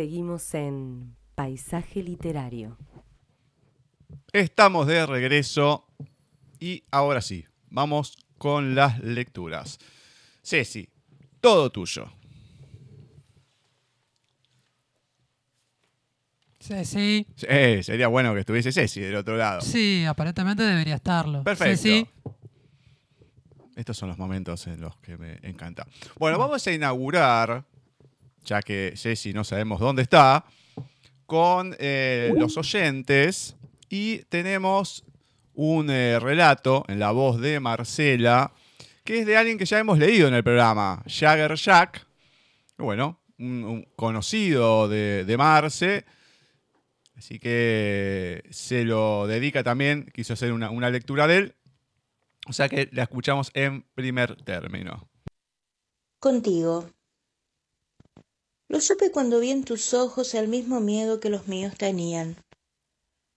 Seguimos en Paisaje Literario. Estamos de regreso y ahora sí, vamos con las lecturas. Ceci, todo tuyo. Ceci. Sí, sería bueno que estuviese Ceci del otro lado. Sí, aparentemente debería estarlo. Perfecto. Ceci. Estos son los momentos en los que me encanta. Bueno, vamos a inaugurar, ya que Ceci no sabemos dónde está, con eh, los oyentes y tenemos un eh, relato en la voz de Marcela, que es de alguien que ya hemos leído en el programa, Jagger Jack, bueno, un, un conocido de, de Marce, así que se lo dedica también, quiso hacer una, una lectura de él, o sea que la escuchamos en primer término. Contigo. Lo supe cuando vi en tus ojos el mismo miedo que los míos tenían.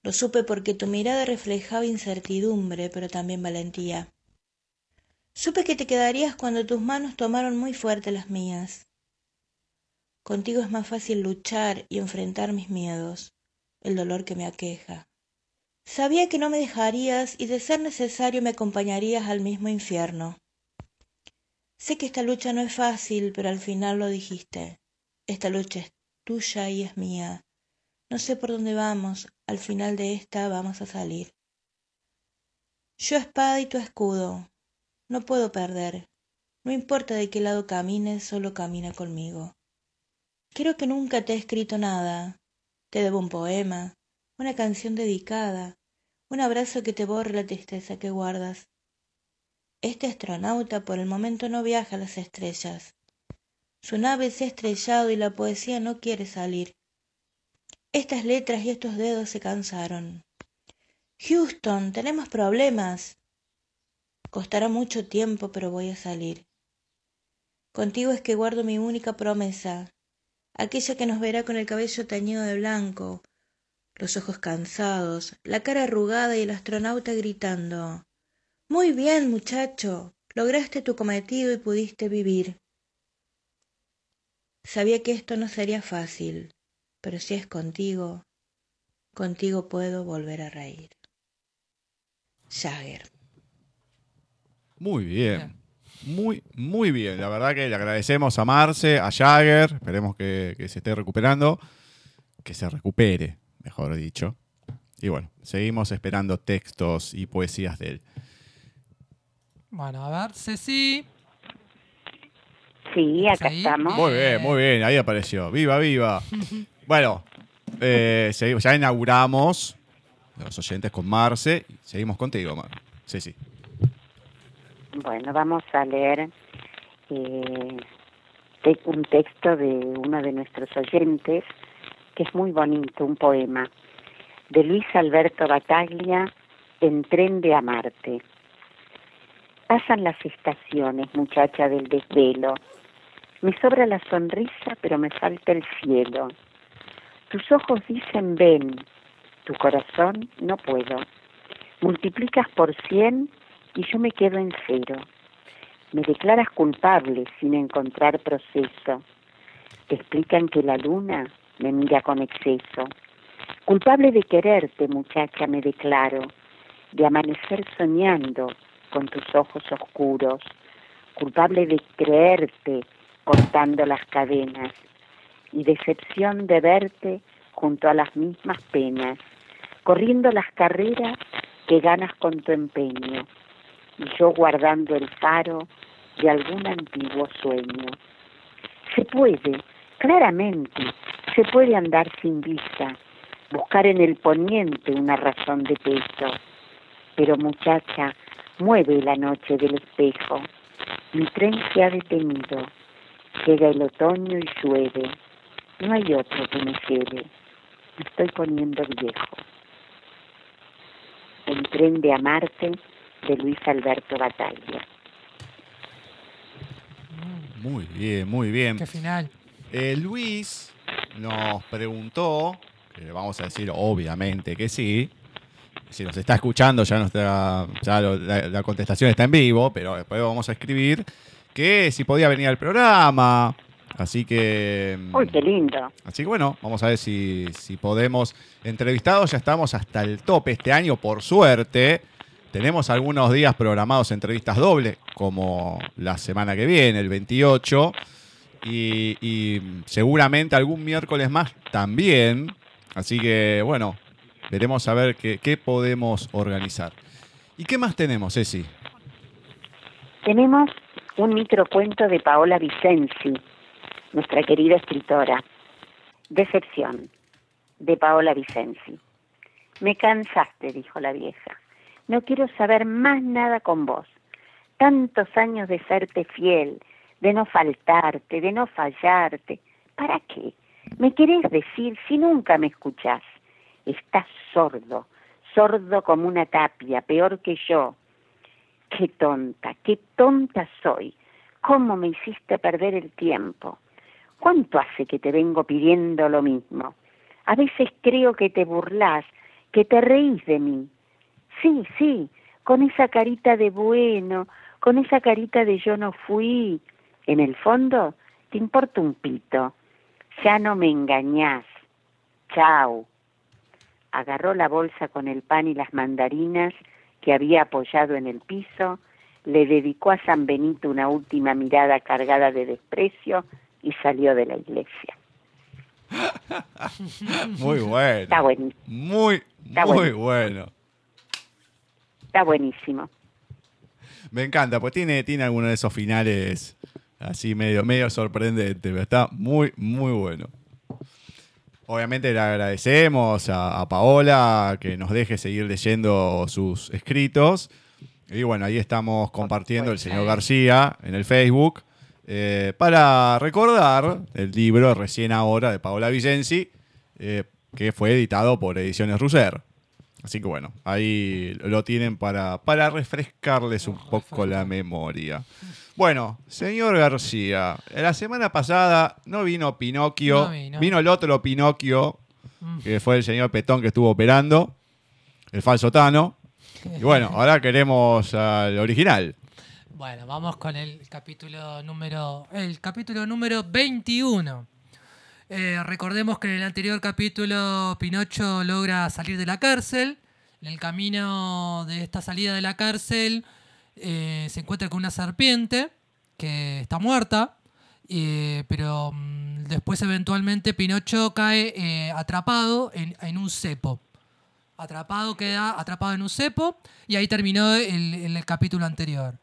Lo supe porque tu mirada reflejaba incertidumbre, pero también valentía. Supe que te quedarías cuando tus manos tomaron muy fuerte las mías. Contigo es más fácil luchar y enfrentar mis miedos, el dolor que me aqueja. Sabía que no me dejarías y de ser necesario me acompañarías al mismo infierno. Sé que esta lucha no es fácil, pero al final lo dijiste. Esta lucha es tuya y es mía. No sé por dónde vamos, al final de esta vamos a salir. Yo espada y tu escudo. No puedo perder. No importa de qué lado camines, solo camina conmigo. Creo que nunca te he escrito nada. Te debo un poema, una canción dedicada, un abrazo que te borre la tristeza que guardas. Este astronauta por el momento no viaja a las estrellas. Su nave se ha estrellado y la poesía no quiere salir. Estas letras y estos dedos se cansaron. Houston, tenemos problemas. Costará mucho tiempo, pero voy a salir. Contigo es que guardo mi única promesa, aquella que nos verá con el cabello teñido de blanco, los ojos cansados, la cara arrugada y el astronauta gritando Muy bien, muchacho. Lograste tu cometido y pudiste vivir. Sabía que esto no sería fácil, pero si es contigo, contigo puedo volver a reír. Jagger. Muy bien. Muy, muy bien. La verdad que le agradecemos a Marce, a Jagger. Esperemos que, que se esté recuperando. Que se recupere, mejor dicho. Y bueno, seguimos esperando textos y poesías de él. Bueno, a ver, Ceci. Sí, acá estamos. Muy bien, muy bien. Ahí apareció. Viva, viva. Bueno, eh, seguimos- ya inauguramos los oyentes con Marce. Seguimos contigo, Mar. Sí, sí. Bueno, vamos a leer eh, un texto de uno de nuestros oyentes que es muy bonito, un poema de Luis Alberto Bataglia, En tren de amarte. Pasan las estaciones, muchacha del desvelo. Me sobra la sonrisa, pero me falta el cielo. Tus ojos dicen ven, tu corazón no puedo. Multiplicas por cien y yo me quedo en cero. Me declaras culpable sin encontrar proceso. Te explican que la luna me mira con exceso. Culpable de quererte, muchacha, me declaro, de amanecer soñando con tus ojos oscuros. Culpable de creerte cortando las cadenas y decepción de verte junto a las mismas penas, corriendo las carreras que ganas con tu empeño y yo guardando el faro de algún antiguo sueño. Se puede, claramente, se puede andar sin vista, buscar en el poniente una razón de peso. Pero muchacha, mueve la noche del espejo. Mi tren se ha detenido. Llega el otoño y llueve. No hay otro que me lleve. Me estoy poniendo viejo. El tren de amarte de Luis Alberto Bataglia. Muy bien, muy bien. Qué final. Eh, Luis nos preguntó, que vamos a decir obviamente que sí. Si nos está escuchando, ya, nos está- ya lo- la, la contestación está en vivo, pero después vamos a escribir que si podía venir al programa, Así que. mm, Uy, qué lindo. Así que bueno, vamos a ver si, si podemos. Entrevistados, ya estamos hasta el tope este año, por suerte. Tenemos algunos días programados entrevistas dobles, como la semana que viene, el 28. Y, y seguramente algún miércoles más también. Así que bueno, veremos a ver qué, qué podemos organizar. ¿Y qué más tenemos, Ceci? Tenemos un microcuento de Paola Vicenzi, nuestra querida escritora. Decepción, de Paola Vicenzi. Me cansaste, dijo la vieja. No quiero saber más nada con vos. Tantos años de serte fiel, de no faltarte, de no fallarte. ¿Para qué? ¿Me querés decir si nunca me escuchás? Estás sordo, sordo como una tapia, peor que yo. Qué tonta, qué tonta soy. ¿Cómo me hiciste perder el tiempo? ¿Cuánto hace que te vengo pidiendo lo mismo? A veces creo que te burlás, que te reís de mí. Sí, sí, con esa carita de bueno, con esa carita de yo no fui. En el fondo, te importa un pito. Ya no me engañás. Chau. Agarró la bolsa con el pan y las mandarinas que había apoyado en el piso, le dedicó a San Benito una última mirada cargada de desprecio y salió de la iglesia. Muy bueno. Está buenísimo, Muy, Está muy bueno. bueno. está buenísimo. Me encanta, pues tiene, tiene alguno de esos finales así medio, medio sorprendente, pero está muy, muy bueno. Obviamente le agradecemos a, a Paola que nos deje seguir leyendo sus escritos. Y bueno, ahí estamos compartiendo el señor García en el Facebook eh, para recordar el libro recién ahora de Paola Vicenzi, eh, que fue editado por Ediciones Russer. Así que bueno, ahí lo tienen para, para refrescarles un poco la memoria. Bueno, señor García, la semana pasada no vino Pinocchio, No vino. vino el otro Pinocchio, Mm. que fue el señor Petón que estuvo operando, el falso Tano. Y bueno, ahora queremos al original. Bueno, vamos con el capítulo número el capítulo número 21. Eh, recordemos que en el anterior capítulo Pinocho logra salir de la cárcel. En el camino de esta salida de la cárcel eh, se encuentra con una serpiente que está muerta, eh, pero mm, después eventualmente Pinocho cae eh, atrapado en, en un cepo. Atrapado queda atrapado en un cepo y ahí terminó el, el capítulo anterior.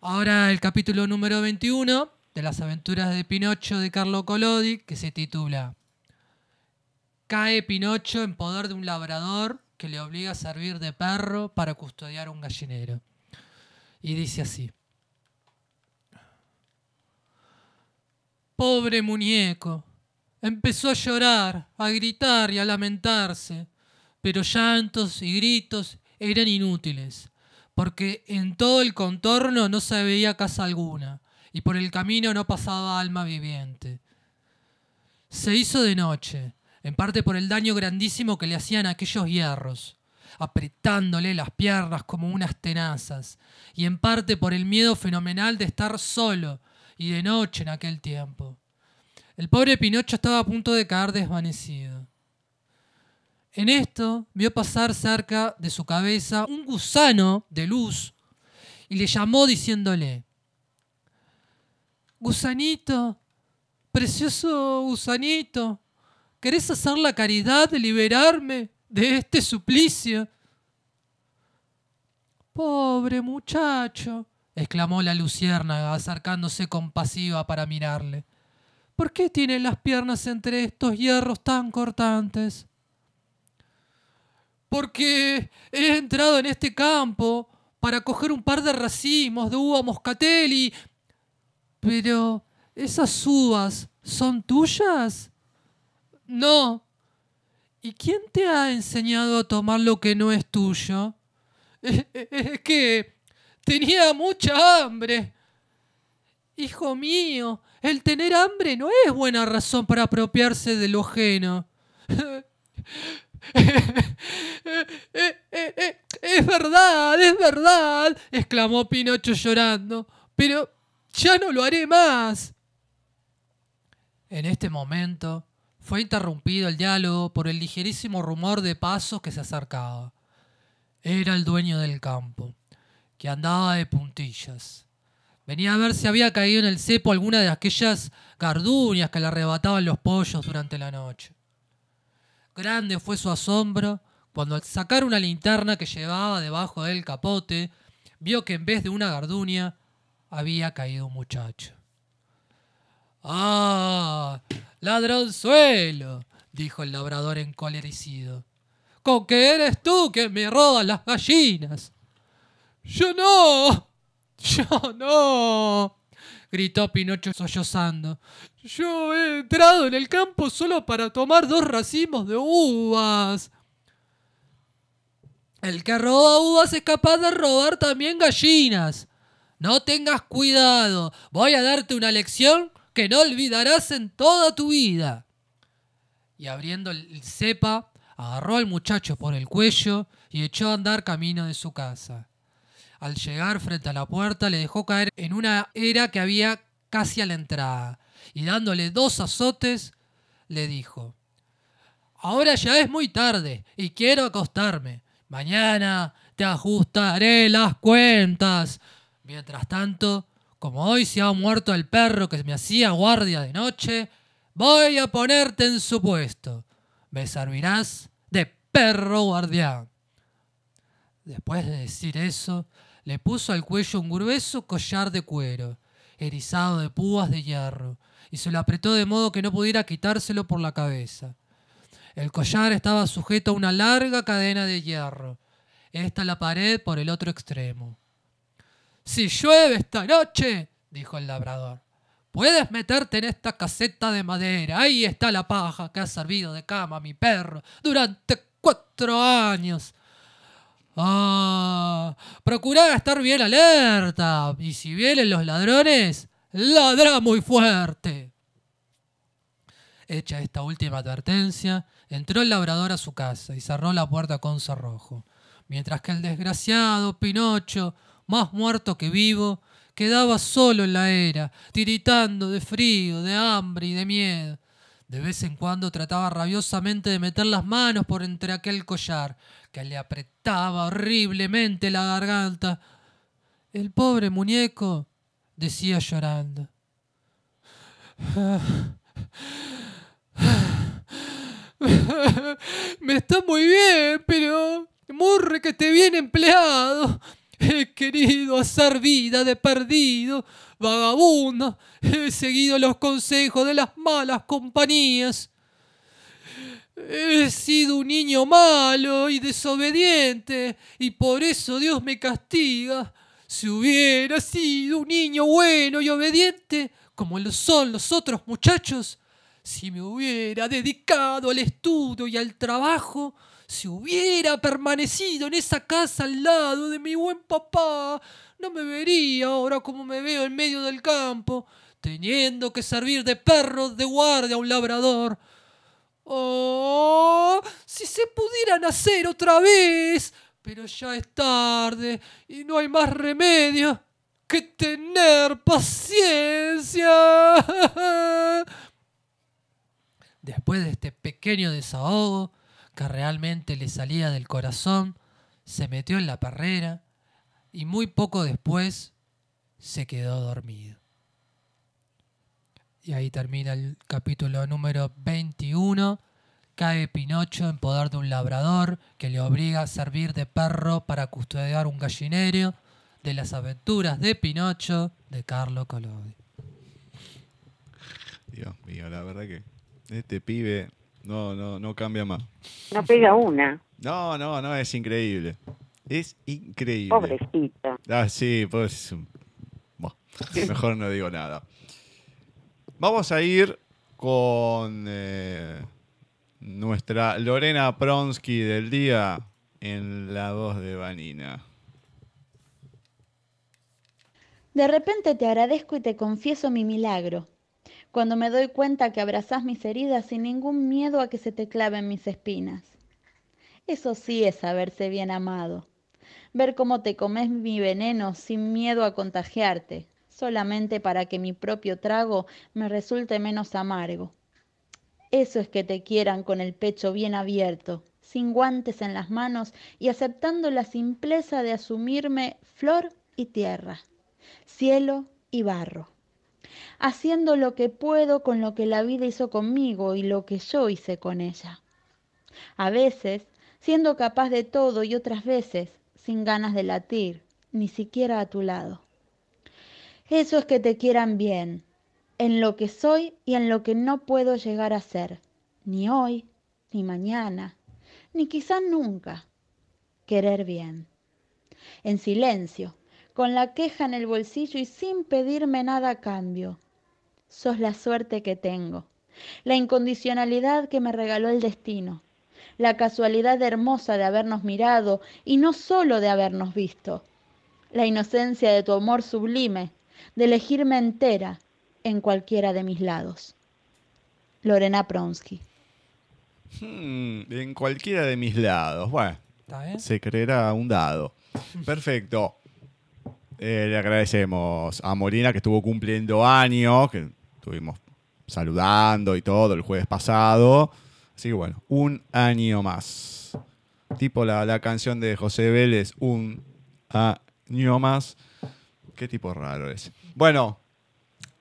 Ahora el capítulo número 21 de las aventuras de Pinocho de Carlo Collodi, que se titula Cae Pinocho en poder de un labrador que le obliga a servir de perro para custodiar un gallinero. Y dice así. Pobre muñeco. Empezó a llorar, a gritar y a lamentarse, pero llantos y gritos eran inútiles, porque en todo el contorno no se veía casa alguna, y por el camino no pasaba alma viviente. Se hizo de noche, en parte por el daño grandísimo que le hacían aquellos hierros, apretándole las piernas como unas tenazas, y en parte por el miedo fenomenal de estar solo y de noche en aquel tiempo. El pobre Pinocho estaba a punto de caer desvanecido. En esto vio pasar cerca de su cabeza un gusano de luz y le llamó diciéndole, Gusanito, precioso gusanito, ¿querés hacer la caridad de liberarme de este suplicio? Pobre muchacho, exclamó la luciérnaga acercándose compasiva para mirarle. ¿Por qué tiene las piernas entre estos hierros tan cortantes? Porque he entrado en este campo para coger un par de racimos de uva moscatel y... Pero, ¿esas uvas son tuyas? No. ¿Y quién te ha enseñado a tomar lo que no es tuyo? Es que tenía mucha hambre. Hijo mío, el tener hambre no es buena razón para apropiarse de lo ajeno. Es verdad, es verdad, exclamó Pinocho llorando, pero ya no lo haré más. En este momento fue interrumpido el diálogo por el ligerísimo rumor de pasos que se acercaba. Era el dueño del campo, que andaba de puntillas. Venía a ver si había caído en el cepo alguna de aquellas gardunias que le arrebataban los pollos durante la noche. Grande fue su asombro cuando al sacar una linterna que llevaba debajo del capote, vio que en vez de una garduña había caído un muchacho. ¡Ah! ¡Ladronzuelo! dijo el labrador encolerecido. ¿Con qué eres tú que me robas las gallinas? Yo no. Yo no. gritó Pinocho sollozando. Yo he entrado en el campo solo para tomar dos racimos de uvas. El que roba uvas es capaz de robar también gallinas. No tengas cuidado. Voy a darte una lección que no olvidarás en toda tu vida. Y abriendo el cepa, agarró al muchacho por el cuello y echó a andar camino de su casa. Al llegar frente a la puerta le dejó caer en una era que había casi a la entrada y dándole dos azotes le dijo, Ahora ya es muy tarde y quiero acostarme. Mañana te ajustaré las cuentas. Mientras tanto, como hoy se ha muerto el perro que me hacía guardia de noche, voy a ponerte en su puesto. Me servirás de perro guardián. Después de decir eso, le puso al cuello un grueso collar de cuero, erizado de púas de hierro, y se lo apretó de modo que no pudiera quitárselo por la cabeza. El collar estaba sujeto a una larga cadena de hierro, esta la pared por el otro extremo. Si llueve esta noche, dijo el labrador, puedes meterte en esta caseta de madera. Ahí está la paja que ha servido de cama a mi perro durante cuatro años. Ah, procura estar bien alerta. Y si vienen los ladrones, ladra muy fuerte. Hecha esta última advertencia, entró el labrador a su casa y cerró la puerta con cerrojo, mientras que el desgraciado Pinocho, más muerto que vivo, quedaba solo en la era, tiritando de frío, de hambre y de miedo. De vez en cuando trataba rabiosamente de meter las manos por entre aquel collar, que le apretaba horriblemente la garganta. El pobre muñeco decía llorando. Me está muy bien, pero murre que te viene empleado. He querido hacer vida de perdido, vagabundo. He seguido los consejos de las malas compañías. He sido un niño malo y desobediente, y por eso Dios me castiga. Si hubiera sido un niño bueno y obediente, como lo son los otros muchachos, si me hubiera dedicado al estudio y al trabajo, si hubiera permanecido en esa casa al lado de mi buen papá, no me vería ahora como me veo en medio del campo, teniendo que servir de perro de guardia a un labrador. Oh, si se pudiera nacer otra vez, pero ya es tarde y no hay más remedio que tener paciencia. Después de este pequeño desahogo que realmente le salía del corazón, se metió en la perrera y muy poco después se quedó dormido. Y ahí termina el capítulo número 21. Cae Pinocho en poder de un labrador que le obliga a servir de perro para custodiar un gallinero de las aventuras de Pinocho de Carlo Collodi. Dios mío, la verdad que este pibe no, no, no cambia más. No pega una. No, no, no, es increíble. Es increíble. Pobrecito. Ah, sí, pues. Bueno, mejor no digo nada. Vamos a ir con eh, nuestra Lorena Pronsky del día en la voz de Vanina. De repente te agradezco y te confieso mi milagro cuando me doy cuenta que abrazás mis heridas sin ningún miedo a que se te claven mis espinas. Eso sí es saberse bien amado. Ver cómo te comes mi veneno sin miedo a contagiarte, solamente para que mi propio trago me resulte menos amargo. Eso es que te quieran con el pecho bien abierto, sin guantes en las manos y aceptando la simpleza de asumirme flor y tierra, cielo y barro, haciendo lo que puedo con lo que la vida hizo conmigo y lo que yo hice con ella. A veces, siendo capaz de todo y otras veces, sin ganas de latir, ni siquiera a tu lado. Eso es que te quieran bien, en lo que soy y en lo que no puedo llegar a ser, ni hoy, ni mañana, ni quizá nunca. Querer bien. En silencio, con la queja en el bolsillo y sin pedirme nada a cambio. Sos la suerte que tengo, la incondicionalidad que me regaló el destino, la casualidad hermosa de habernos mirado y no solo de habernos visto, la inocencia de tu amor sublime, de elegirme entera en cualquiera de mis lados. Lorena Pronsky. Hmm, en cualquiera de mis lados. Bueno, ¿Está bien? se creerá un dado. Perfecto. Eh, le agradecemos a Molina que estuvo cumpliendo años, que estuvimos saludando y todo el jueves pasado. Así que bueno, un año más. Tipo la, la canción de José Vélez, un año más. Qué tipo raro es. Bueno,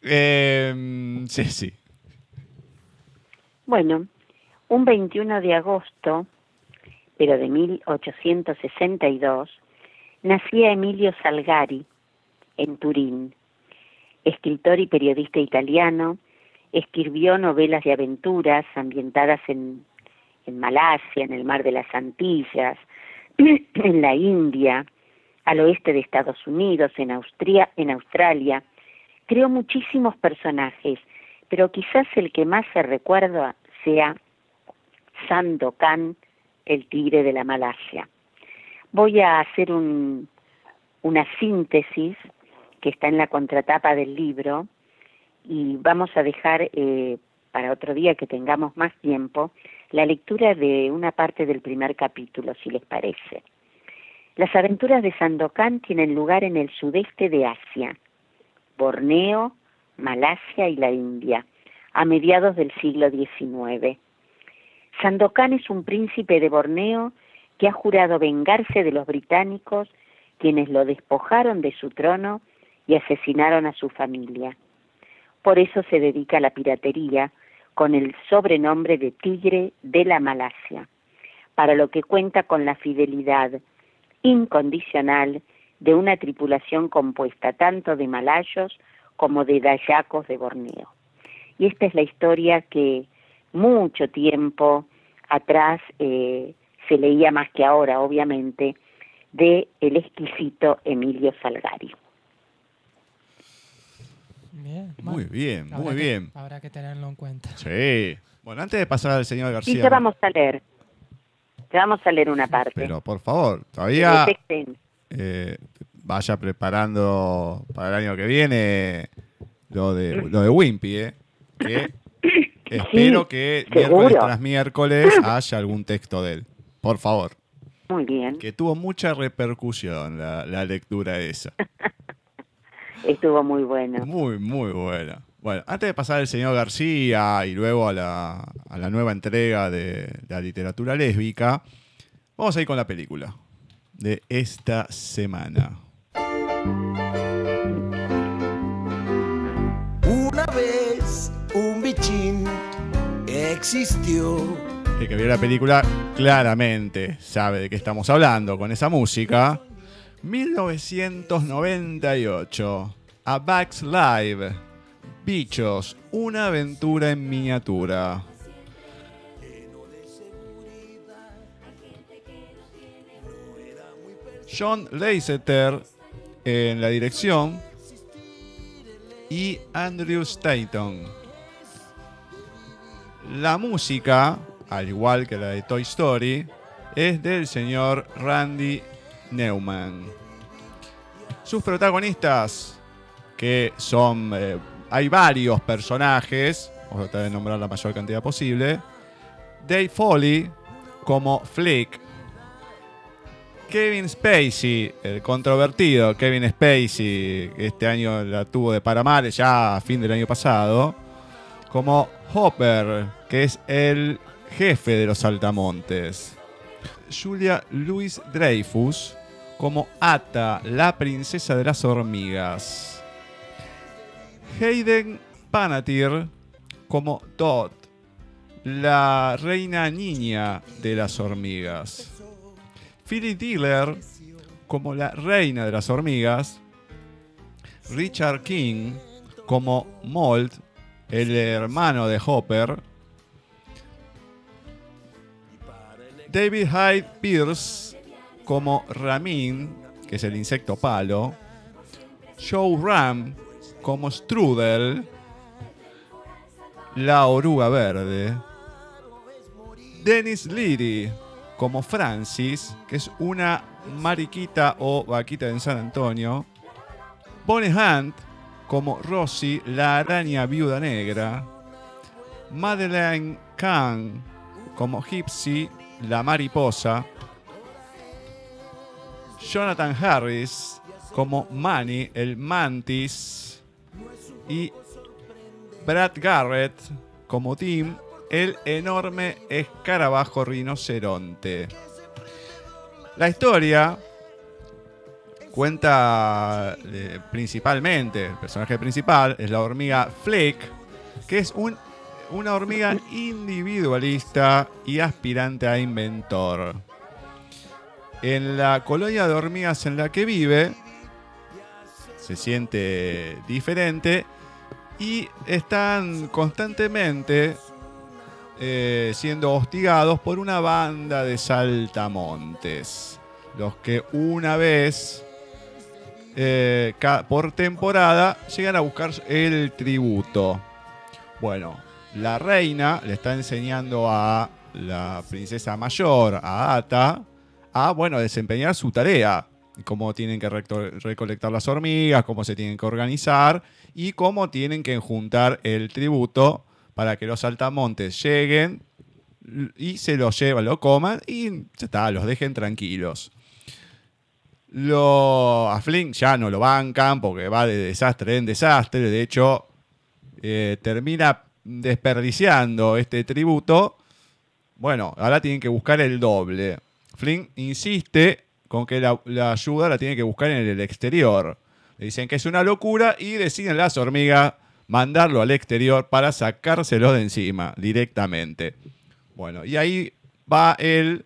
eh, sí, sí. Bueno, un 21 de agosto, pero de 1862, nacía Emilio Salgari en Turín, escritor y periodista italiano, escribió novelas de aventuras ambientadas en, en Malasia, en el mar de las Antillas, en la India, al oeste de Estados Unidos, en, Austria, en Australia. Creó muchísimos personajes, pero quizás el que más se recuerda sea Sandokan, el tigre de la Malasia. Voy a hacer un, una síntesis que está en la contratapa del libro y vamos a dejar eh, para otro día que tengamos más tiempo la lectura de una parte del primer capítulo, si les parece. Las aventuras de Sandokan tienen lugar en el sudeste de Asia, Borneo, Malasia y la India, a mediados del siglo XIX. Sandokan es un príncipe de Borneo que ha jurado vengarse de los británicos, quienes lo despojaron de su trono y asesinaron a su familia. Por eso se dedica a la piratería con el sobrenombre de Tigre de la Malasia, para lo que cuenta con la fidelidad incondicional de una tripulación compuesta tanto de malayos como de dayacos de Borneo. Y esta es la historia que mucho tiempo atrás eh, se leía más que ahora, obviamente, de el exquisito Emilio Salgari. Bien, Muy bien, Habrá muy que- bien. Habrá que tenerlo en cuenta. Sí. Bueno, antes de pasar al señor Y García. ya vamos a leer. Ya vamos a leer una parte. Pero por favor, todavía extenso. eh, vaya preparando para el año que viene lo de, lo de Wimpy, ¿eh? Que espero que seguro. miércoles tras miércoles haya algún texto de él. Por favor. Muy bien. Que tuvo mucha repercusión la, la lectura esa. Estuvo muy bueno. Muy, muy buena. Bueno, antes de pasar al señor García y luego a la, a la nueva entrega de la literatura lésbica, vamos a ir con la película de esta semana. Una vez un bichín existió. El que vio la película claramente sabe de qué estamos hablando con esa música. 1998. A Bugs Live. Bichos, una aventura en miniatura. John Lasseter en la dirección y Andrew Stanton. La música, al igual que la de Toy Story, es del señor Randy Newman. Sus protagonistas, que son... eh, hay varios personajes, vamos a tratar de nombrar la mayor cantidad posible. Dave Foley como Flick. Kevin Spacey, el controvertido Kevin Spacey, este año la tuvo de Paramar, ya a fin del año pasado, como Hopper, que es el jefe de los saltamontes. Julia Louis Dreyfus como Ata, la princesa de las hormigas. Hayden Panettiere como Dot, la reina niña de las hormigas. Philly Diller como la reina de las hormigas. Richard King como Mold, el hermano de Hopper. David Hyde Pierce como Ramin, que es el insecto palo. Joe Ram como Strudel, la oruga verde. Dennis Leary como Francis, que es una mariquita o vaquita en San Antonio. Bonnie Hunt como Rosie, la araña viuda negra. Madeleine Kahn como Gypsy, la mariposa. Jonathan Harris como Manny, el mantis. Y Brad Garrett como Tim, el enorme escarabajo rinoceronte. La historia cuenta eh, principalmente, el personaje principal es la hormiga Flick, que es un, una hormiga individualista y aspirante a inventor. En la colonia de hormigas en la que vive, se siente diferente y están constantemente eh, siendo hostigados por una banda de saltamontes. Los que una vez eh, por temporada llegan a buscar el tributo. Bueno, la reina le está enseñando a la princesa mayor, a Ata, a bueno, desempeñar su tarea. Cómo tienen que recolectar las hormigas, cómo se tienen que organizar y cómo tienen que juntar el tributo para que los saltamontes lleguen y se lo llevan, lo coman y ya está, los dejen tranquilos. Lo, a Flynn ya no lo bancan porque va de desastre en desastre. De hecho, eh, termina desperdiciando este tributo. Bueno, ahora tienen que buscar el doble. Flynn insiste con que la, ayuda la tiene que buscar en el exterior. Le dicen que es una locura y deciden las hormigas mandarlo al exterior para sacárselo de encima directamente. Bueno, y ahí va él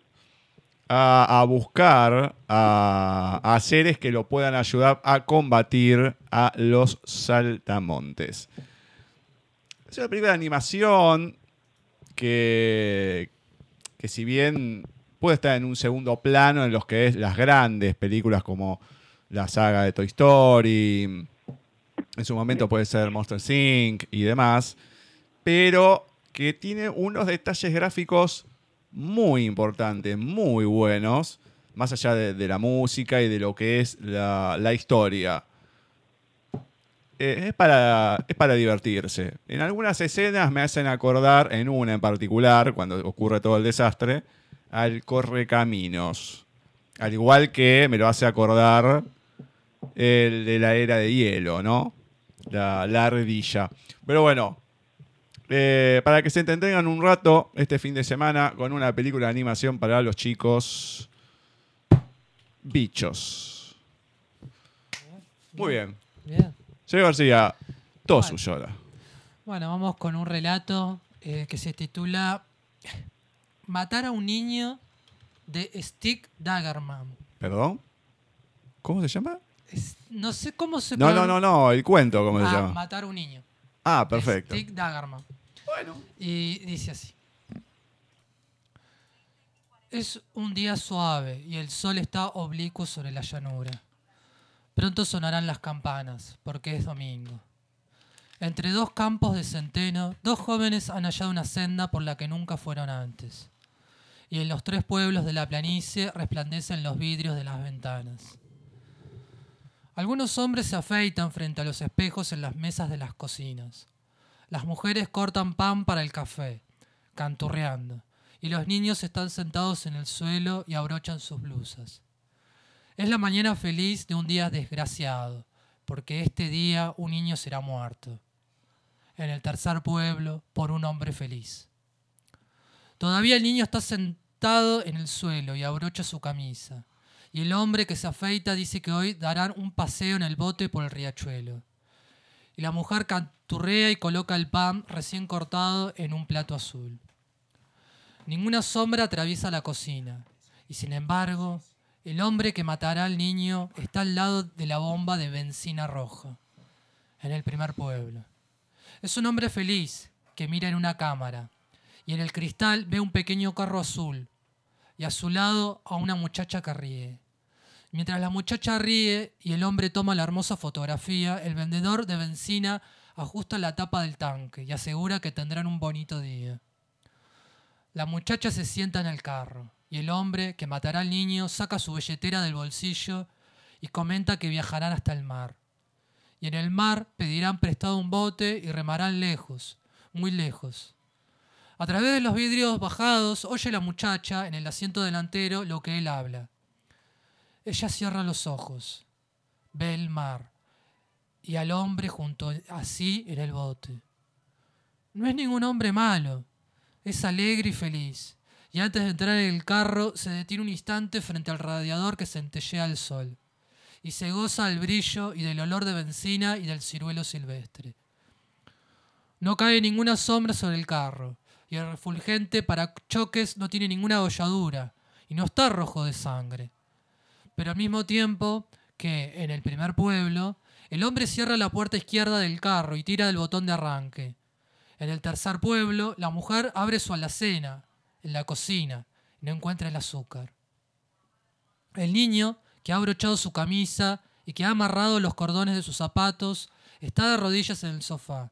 a, buscar a seres que lo puedan ayudar a combatir a los saltamontes. Es una película de animación que, que si bien puede estar en un segundo plano en los que es las grandes películas como la saga de Toy Story, en su momento puede ser Monster Inc. y demás, pero que tiene unos detalles gráficos muy importantes, muy buenos, más allá de, de la música y de lo que es la, la historia. Eh, es, para, es para divertirse. En algunas escenas me hacen acordar, en una en particular, cuando ocurre todo el desastre, al Correcaminos. Al igual que me lo hace acordar el de la era de hielo, ¿no? La, la ardilla. Pero bueno, eh, para que se entretengan un rato este fin de semana con una película de animación para los chicos. Bichos. Muy bien. Señor García, todo Bueno. suyo ahora. Bueno, vamos con un relato eh, que se titula Matar a un niño de Stick Daggerman. ¿Perdón? ¿Cómo se llama? Es- no sé cómo se No, no, no, no, el cuento, ¿cómo se Ah, llama? Matar a un niño. Ah, de perfecto. Stick Daggerman. Bueno. Y dice así. Es un día suave y el sol está oblicuo sobre la llanura. Pronto sonarán las campanas, porque es domingo. Entre dos campos de centeno, dos jóvenes han hallado una senda por la que nunca fueron antes. Y en los tres pueblos de la planicie resplandecen los vidrios de las ventanas. Algunos hombres se afeitan frente a los espejos en las mesas de las cocinas. Las mujeres cortan pan para el café, canturreando, y los niños están sentados en el suelo y abrochan sus blusas. Es la mañana feliz de un día desgraciado, porque este día un niño será muerto. En el tercer pueblo, por un hombre feliz. Todavía el niño está sentado en el suelo y abrocha su camisa. Y el hombre que se afeita dice que hoy darán un paseo en el bote por el riachuelo. Y la mujer canturrea y coloca el pan recién cortado en un plato azul. Ninguna sombra atraviesa la cocina. Y sin embargo, el hombre que matará al niño está al lado de la bomba de benzina roja, en el primer pueblo. Es un hombre feliz que mira en una cámara y en el cristal ve un pequeño carro azul y a su lado a una muchacha que ríe. Mientras la muchacha ríe y el hombre toma la hermosa fotografía, el vendedor de benzina ajusta la tapa del tanque y asegura que tendrán un bonito día. La muchacha se sienta en el carro y el hombre que matará al niño saca su billetera del bolsillo y comenta que viajarán hasta el mar. Y en el mar pedirán prestado un bote y remarán lejos, muy lejos. A través de los vidrios bajados oye la muchacha en el asiento delantero lo que él habla. Ella cierra los ojos, ve el mar y al hombre junto así en el bote. No es ningún hombre malo, es alegre y feliz. Y antes de entrar en el carro se detiene un instante frente al radiador que centellea al sol. Y se goza del brillo y del olor de benzina y del ciruelo silvestre. No cae ninguna sombra sobre el carro y el refulgente para choques no tiene ninguna holladura y no está rojo de sangre. Pero al mismo tiempo que en el primer pueblo, el hombre cierra la puerta izquierda del carro y tira del botón de arranque. En el tercer pueblo, la mujer abre su alacena en la cocina no encuentra el azúcar. El niño, que ha abrochado su camisa y que ha amarrado los cordones de sus zapatos, está de rodillas en el sofá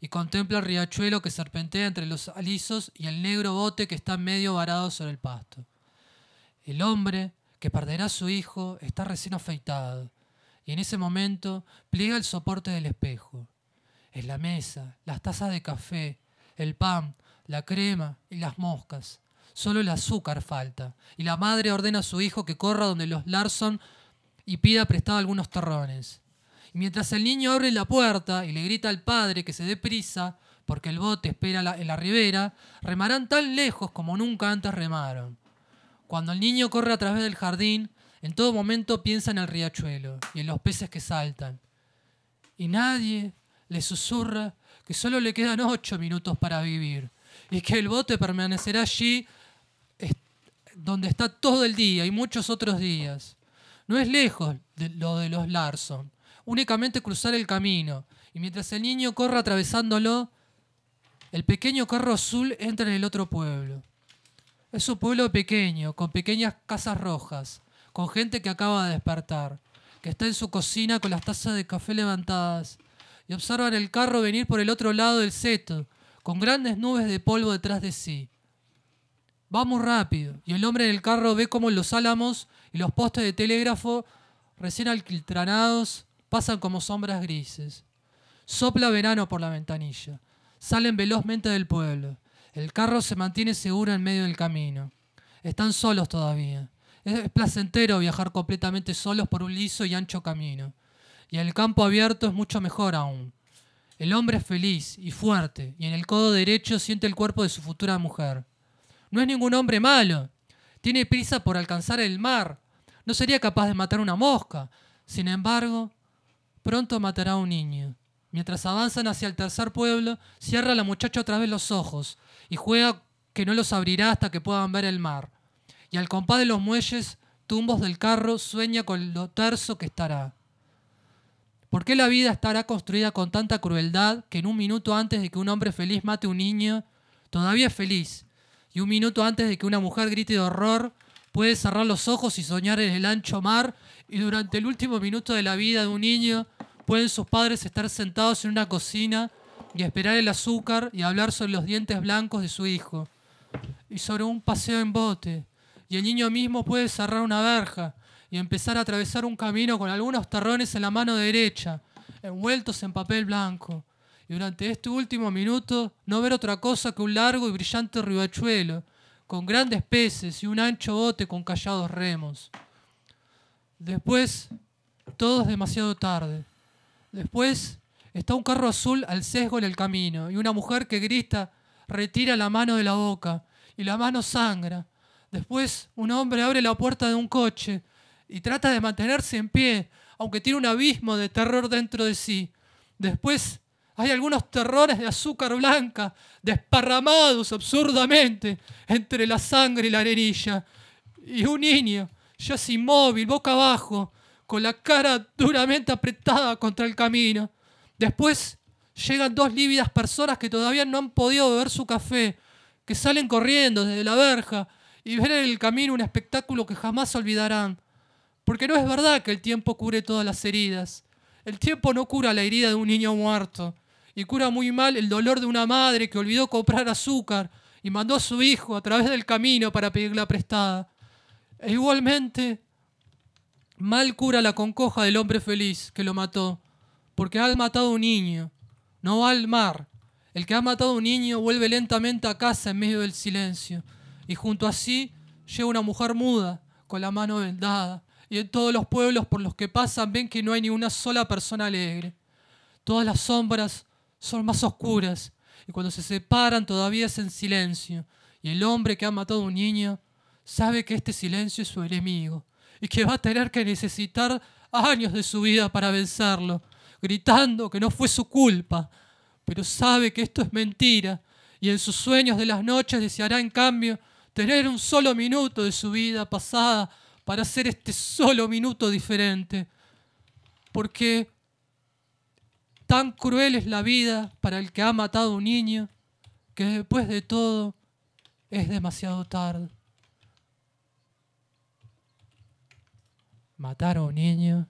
y contempla el riachuelo que serpentea entre los alisos y el negro bote que está medio varado sobre el pasto. El hombre, que perderá a su hijo, está recién afeitado, y en ese momento pliega el soporte del espejo. Es la mesa, las tazas de café, el pan, la crema y las moscas. Solo el azúcar falta, y la madre ordena a su hijo que corra donde los Larson y pida prestado algunos terrones. Mientras el niño abre la puerta y le grita al padre que se dé prisa, porque el bote espera en la ribera, remarán tan lejos como nunca antes remaron. Cuando el niño corre a través del jardín, en todo momento piensa en el riachuelo y en los peces que saltan. Y nadie le susurra que solo le quedan ocho minutos para vivir y que el bote permanecerá allí donde está todo el día y muchos otros días. No es lejos de lo de los Larson únicamente cruzar el camino, y mientras el niño corre atravesándolo, el pequeño carro azul entra en el otro pueblo. Es un pueblo pequeño, con pequeñas casas rojas, con gente que acaba de despertar, que está en su cocina con las tazas de café levantadas, y observan el carro venir por el otro lado del seto, con grandes nubes de polvo detrás de sí. Va muy rápido, y el hombre en el carro ve cómo los álamos y los postes de telégrafo, recién alquitranados, pasan como sombras grises. Sopla verano por la ventanilla. Salen velozmente del pueblo. El carro se mantiene seguro en medio del camino. Están solos todavía. Es placentero viajar completamente solos por un liso y ancho camino. Y el campo abierto es mucho mejor aún. El hombre es feliz y fuerte, y en el codo derecho siente el cuerpo de su futura mujer. No es ningún hombre malo. Tiene prisa por alcanzar el mar. No sería capaz de matar una mosca. Sin embargo, Pronto matará a un niño. Mientras avanzan hacia el tercer pueblo, cierra la muchacha otra vez los ojos y juega que no los abrirá hasta que puedan ver el mar. Y al compás de los muelles, tumbos del carro, sueña con lo terso que estará. ¿Por qué la vida estará construida con tanta crueldad que en un minuto antes de que un hombre feliz mate a un niño, todavía es feliz? Y un minuto antes de que una mujer grite de horror, puede cerrar los ojos y soñar en el ancho mar y durante el último minuto de la vida de un niño pueden sus padres estar sentados en una cocina y esperar el azúcar y hablar sobre los dientes blancos de su hijo y sobre un paseo en bote. Y el niño mismo puede cerrar una verja y empezar a atravesar un camino con algunos terrones en la mano derecha, envueltos en papel blanco. Y durante este último minuto no ver otra cosa que un largo y brillante ribachuelo, con grandes peces y un ancho bote con callados remos. Después, todo es demasiado tarde. Después, está un carro azul al sesgo en el camino y una mujer que grita, retira la mano de la boca y la mano sangra. Después, un hombre abre la puerta de un coche y trata de mantenerse en pie, aunque tiene un abismo de terror dentro de sí. Después, hay algunos terrores de azúcar blanca desparramados absurdamente entre la sangre y la arenilla. Y un niño, ya inmóvil, boca abajo, con la cara duramente apretada contra el camino. Después llegan dos lívidas personas que todavía no han podido beber su café, que salen corriendo desde la verja y ven en el camino un espectáculo que jamás olvidarán. Porque no es verdad que el tiempo cure todas las heridas. El tiempo no cura la herida de un niño muerto y cura muy mal el dolor de una madre que olvidó comprar azúcar y mandó a su hijo a través del camino para pedirla prestada. E igualmente, mal cura la concoja del hombre feliz que lo mató, porque ha matado a un niño, no va al mar. El que ha matado a un niño vuelve lentamente a casa en medio del silencio, y junto a sí llega una mujer muda, con la mano vendada, y en todos los pueblos por los que pasan ven que no hay ni una sola persona alegre. Todas las sombras son más oscuras y cuando se separan todavía es en silencio. Y el hombre que ha matado a un niño sabe que este silencio es su enemigo y que va a tener que necesitar años de su vida para vencerlo, gritando que no fue su culpa, pero sabe que esto es mentira y en sus sueños de las noches deseará en cambio tener un solo minuto de su vida pasada para hacer este solo minuto diferente. Porque Tan cruel es la vida para el que ha matado a un niño que después de todo es demasiado tarde. Matar a un niño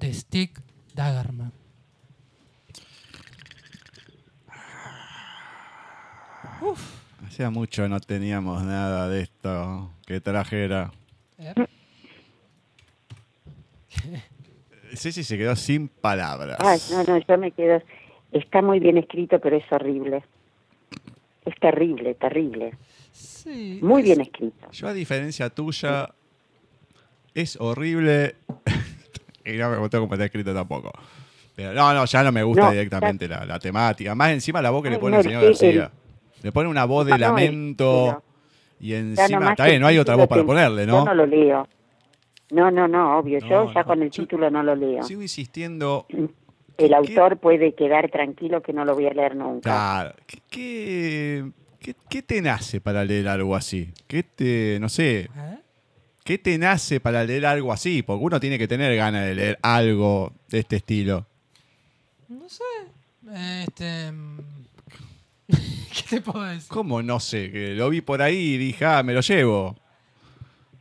de Stick Daggerman. Hacía mucho no teníamos nada de esto que trajera. Ceci se quedó sin palabras. Ay, no, no, yo me quedo. Está muy bien escrito, pero es horrible. Es terrible, terrible. Sí. Muy bien escrito. Yo, a diferencia tuya, es horrible. y no me tengo como está escrito tampoco. Pero no, no, ya no me gusta No, directamente la, la temática. Más encima la voz que le pone no, el señor el- García. Le pone una voz de No, no, el- lamento. Y encima, está bien, no hay otra voz para ponerle, Yo ¿no? no lo leo. No, no, no, obvio. No, yo ya no, con el yo- título no lo leo. Sigo insistiendo. El ¿qué- autor puede quedar tranquilo que no lo voy a leer nunca. Claro, ¿qué, qué, qué- qué te nace para leer algo así? ¿Qué te, no sé, ¿Eh? qué te nace para leer algo así? Porque uno tiene que tener ganas de leer algo de este estilo. No sé. Este. ¿Qué te puedo decir? ¿Cómo no sé? Que lo vi por ahí y dije, ah, me lo llevo.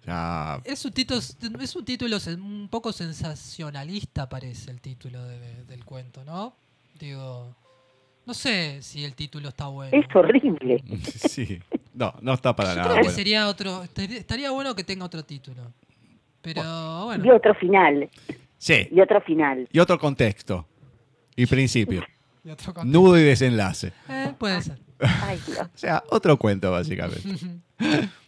Ya, Es un título, es un título un poco sensacionalista, parece el título de- del cuento, ¿no? Digo, no sé si el título está bueno. Es horrible. sí. No, no está para Yo nada. creo que bueno. sería otro, estaría bueno que tenga otro título. Pero Y bueno, otro final. Sí, Y otro final. y otro contexto. Y principio. y otro Nudo y desenlace. Eh, puede ser. Ay, Dios. O sea, otro cuento, básicamente.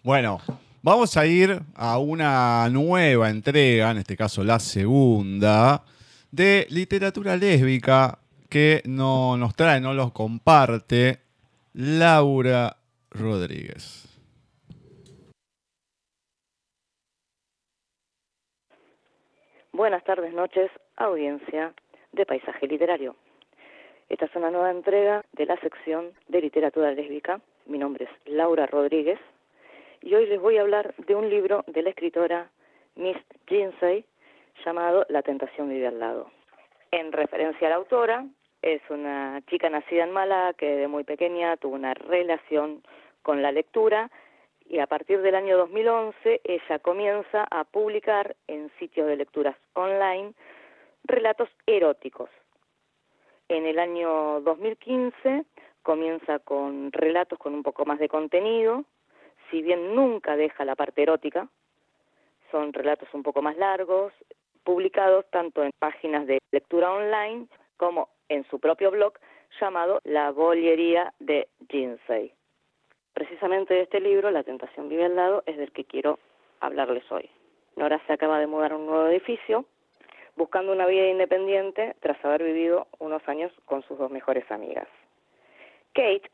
Bueno, vamos a ir a una nueva entrega, en este caso la segunda, de literatura lésbica que no nos trae, no los comparte Laura Rodríguez. Buenas tardes, noches, audiencia de Paisaje Literario. Esta es una nueva entrega de la sección de literatura lésbica. Mi nombre es Laura Rodríguez y hoy les voy a hablar de un libro de la escritora Miss Jinsey llamado La tentación vive al lado. En referencia a la autora, es una chica nacida en Málaga que de muy pequeña tuvo una relación con la lectura y a partir del año 2011 ella comienza a publicar en sitios de lecturas online relatos eróticos. En el año 2015 comienza con relatos con un poco más de contenido, si bien nunca deja la parte erótica, son relatos un poco más largos, publicados tanto en páginas de lectura online como en su propio blog llamado La Bollería de Jinsei. Precisamente de este libro, La tentación vive al lado, es del que quiero hablarles hoy. Nora se acaba de mudar a un nuevo edificio, buscando una vida independiente tras haber vivido unos años con sus dos mejores amigas. Kate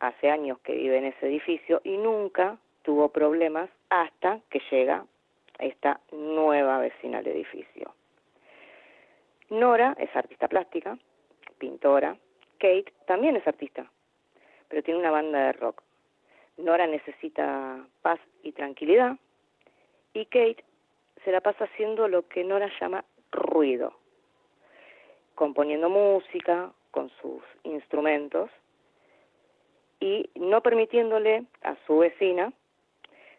hace años que vive en ese edificio y nunca tuvo problemas hasta que llega esta nueva vecina al edificio. Nora es artista plástica, pintora. Kate también es artista, pero tiene una banda de rock. Nora necesita paz y tranquilidad y Kate se la pasa haciendo lo que Nora llama ruido, componiendo música con sus instrumentos y no permitiéndole a su vecina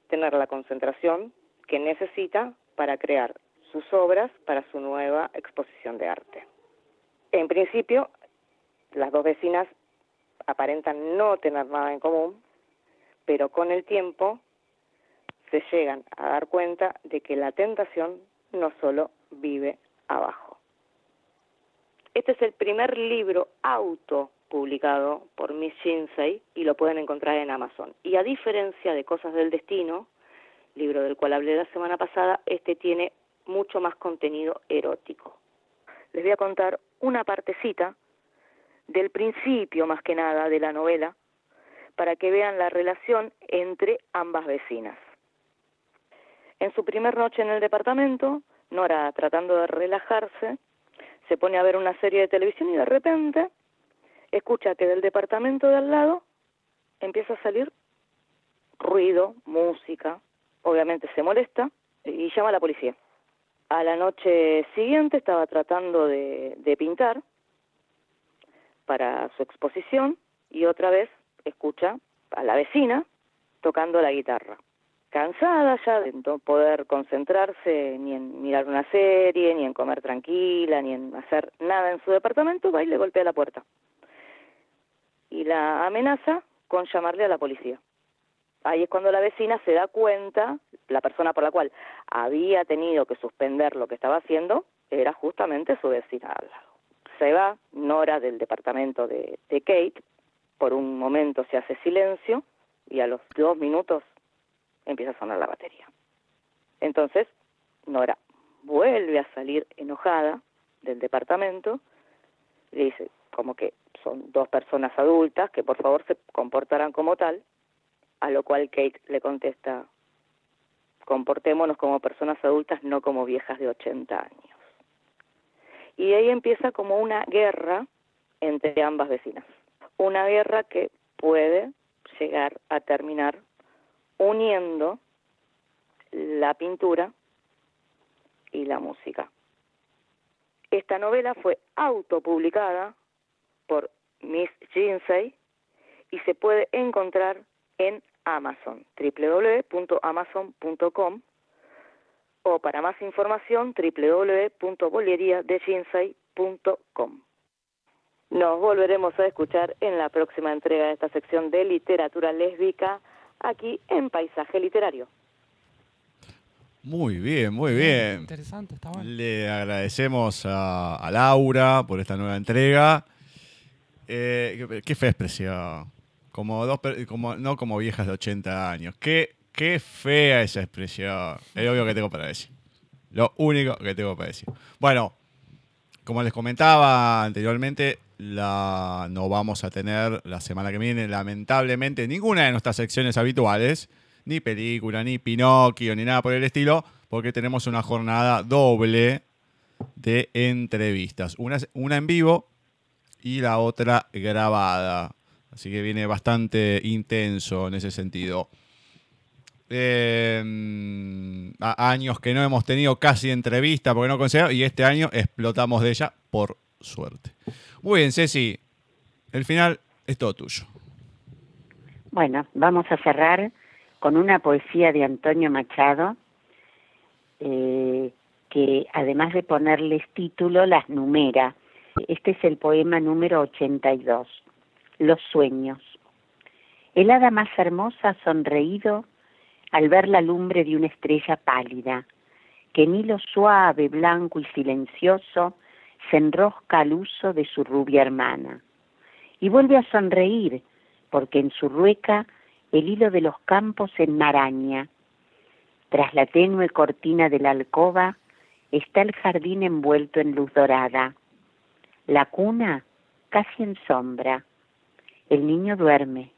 tener la concentración que necesita para crear sus obras para su nueva exposición de arte. En principio, las dos vecinas aparentan no tener nada en común, pero con el tiempo se llegan a dar cuenta de que la tentación no solo vive abajo. Este es el primer libro auto publicado por Miss Shinsei y lo pueden encontrar en Amazon. Y a diferencia de Cosas del Destino, libro del cual hablé la semana pasada, este tiene mucho más contenido erótico. Les voy a contar una partecita del principio más que nada de la novela para que vean la relación entre ambas vecinas. En su primer noche en el departamento, Nora, tratando de relajarse, se pone a ver una serie de televisión y de repente escucha que del departamento de al lado empieza a salir ruido, música, obviamente se molesta y llama a la policía. A la noche siguiente estaba tratando de, de pintar para su exposición y otra vez escucha a la vecina tocando la guitarra. Cansada ya de no poder concentrarse ni en mirar una serie, ni en comer tranquila, ni en hacer nada en su departamento, va y le golpea la puerta. Y la amenaza con llamarle a la policía. Ahí es cuando la vecina se da cuenta, la persona por la cual había tenido que suspender lo que estaba haciendo, era justamente su vecina al lado. Se va Nora del departamento de, de Kate, por un momento se hace silencio y a los dos minutos empieza a sonar la batería. Entonces, Nora vuelve a salir enojada del departamento, le dice como que son dos personas adultas que por favor se comportarán como tal, a lo cual Kate le contesta, comportémonos como personas adultas, no como viejas de 80 años. Y ahí empieza como una guerra entre ambas vecinas. Una guerra que puede llegar a terminar uniendo la pintura y la música. Esta novela fue autopublicada por Miss Jinsei y se puede encontrar en Amazon, www.amazon.com o para más información www.boleriadejinsei.com. Nos volveremos a escuchar en la próxima entrega de esta sección de literatura lésbica aquí en Paisaje Literario. Muy bien, muy bien. Interesante, está bueno. Le agradecemos a, a Laura por esta nueva entrega. Eh, qué, qué fea expresión. Como dos, como, no como viejas de 80 años. Qué, qué fea esa expresión. Es lo único que tengo para decir. Lo único que tengo para decir. Bueno, como les comentaba anteriormente, no vamos a tener la semana que viene, lamentablemente, ninguna de nuestras secciones habituales, ni película, ni Pinocchio, ni nada por el estilo, porque tenemos una jornada doble de entrevistas. Una, una en vivo y la otra grabada. Así que viene bastante intenso en ese sentido. A- años que no hemos tenido casi entrevista porque no conseguimos y este año explotamos de ella por suerte. Muy bien, Ceci. El final es todo tuyo. Bueno, vamos a cerrar con una poesía de Antonio Machado, eh, que además de ponerles título, las numera. Este es el poema número 82, Los sueños. El hada más hermosa ha sonreído al ver la lumbre de una estrella pálida, que en hilo suave, blanco y silencioso se enrosca al uso de su rubia hermana. Y vuelve a sonreír, porque en su rueca el hilo de los campos se enmaraña. Tras la tenue cortina de la alcoba está el jardín envuelto en luz dorada. La cuna casi en sombra. El niño duerme.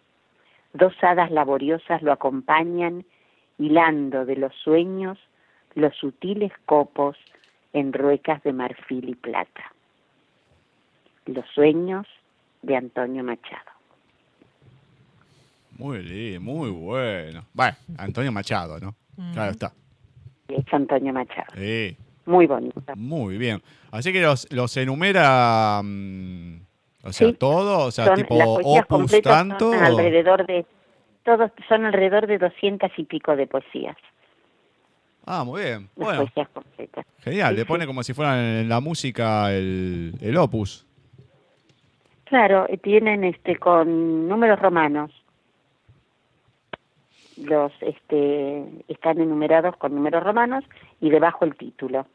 Dos hadas laboriosas lo acompañan, hilando de los sueños los sutiles copos en ruecas de marfil y plata. Los sueños de Antonio Machado. Muy lindo, muy bueno. Bueno, Antonio Machado, ¿no? Claro está. Es Antonio Machado. Sí. Muy bonito. Muy bien. Así que los, los enumera, mm, o sea, Sí. todo, o sea, Son- tipo opus son tanto. alrededor de todos son alrededor de doscientas y pico de poesías. Ah, muy bien. Las Bueno, poesías completas. genial. Sí, Le sí. pone como si fuera en la música el, el opus. Claro, tienen este con números romanos. Los este están enumerados con números romanos y debajo el título.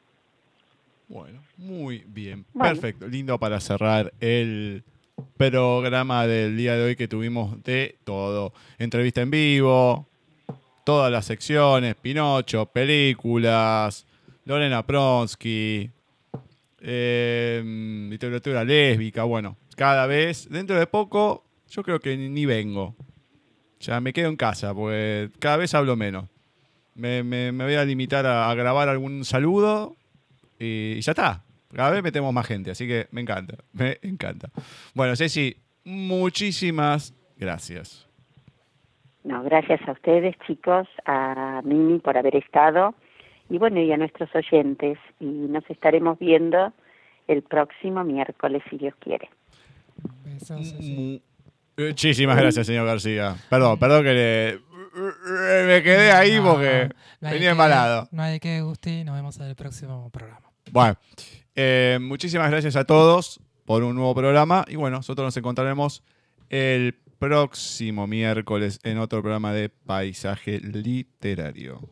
Bueno, muy bien. Bueno. Perfecto. Lindo para cerrar el programa del día de hoy que tuvimos de todo. Entrevista en vivo, todas las secciones, Pinocho, películas, Lorena Pronsky, eh, literatura lésbica. Bueno, cada vez, dentro de poco, yo creo que ni, vengo. Ya me quedo en casa, porque cada vez hablo menos. Me, voy a limitar a, a grabar algún saludo y ya está. Cada vez metemos más gente, así que me encanta, me encanta. Bueno, Ceci, muchísimas gracias. No, gracias a ustedes, chicos, a Mimi por haber estado y bueno, y a nuestros oyentes y nos estaremos viendo el próximo miércoles si Dios quiere. Besos, Ceci. Muchísimas gracias, señor García. Perdón, perdón que le- me quedé ahí No, porque no venía que- embalado. No hay qué, Gusti. Nos vemos en el próximo programa. Bueno, eh, muchísimas gracias a todos por un nuevo programa y bueno, nosotros nos encontraremos el próximo miércoles en otro programa de Paisaje Literario.